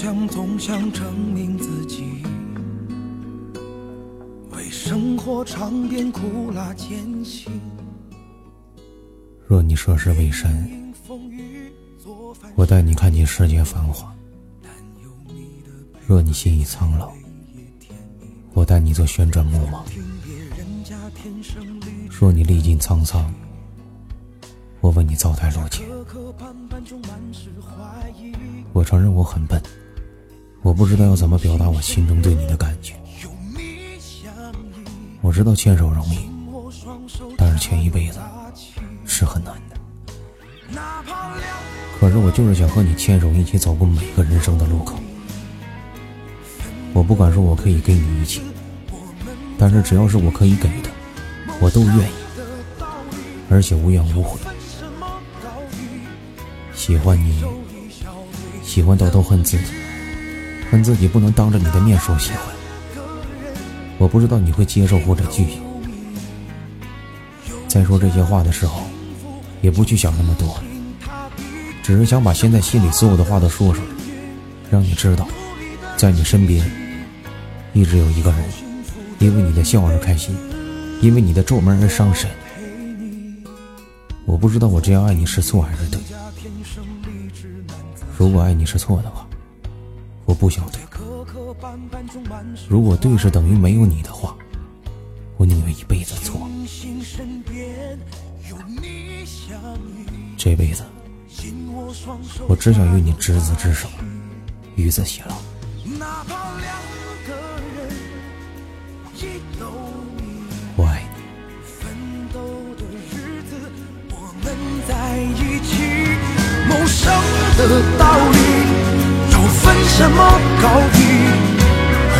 想总想证明自己，为生活尝遍苦辣艰辛。若你涉世未深，我带你看尽世间繁华；若你心已苍老，我带你做旋转木马。若你历尽沧桑，我为你灶台落钱。我承认我很笨，我不知道要怎么表达我心中对你的感觉。我知道牵手容易，但是牵一辈子是很难的。可是我就是想和你牵手一起走过每个人生的路口。我不敢说我可以给你一切，但是只要是我可以给的，我都愿意，而且无怨无悔。喜欢你，喜欢到都恨自己，恨自己不能当着你的面说喜欢。我不知道你会接受或者拒绝。在说这些话的时候，也不去想那么多，只是想把现在心里所有的话都说出来，让你知道，在你身边一直有一个人，因为你的笑而开心，因为你的皱眉而伤神。我不知道我这样爱你是错还是对。如果爱你是错的话，不想对；如果对是等于没有你的话，我宁愿一辈子错。这辈子，我只想与你执子之手，与子偕老。我爱你。奋斗的日子，我们在一起谋生的道理，什么高低？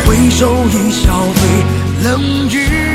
回首一笑对冷雨。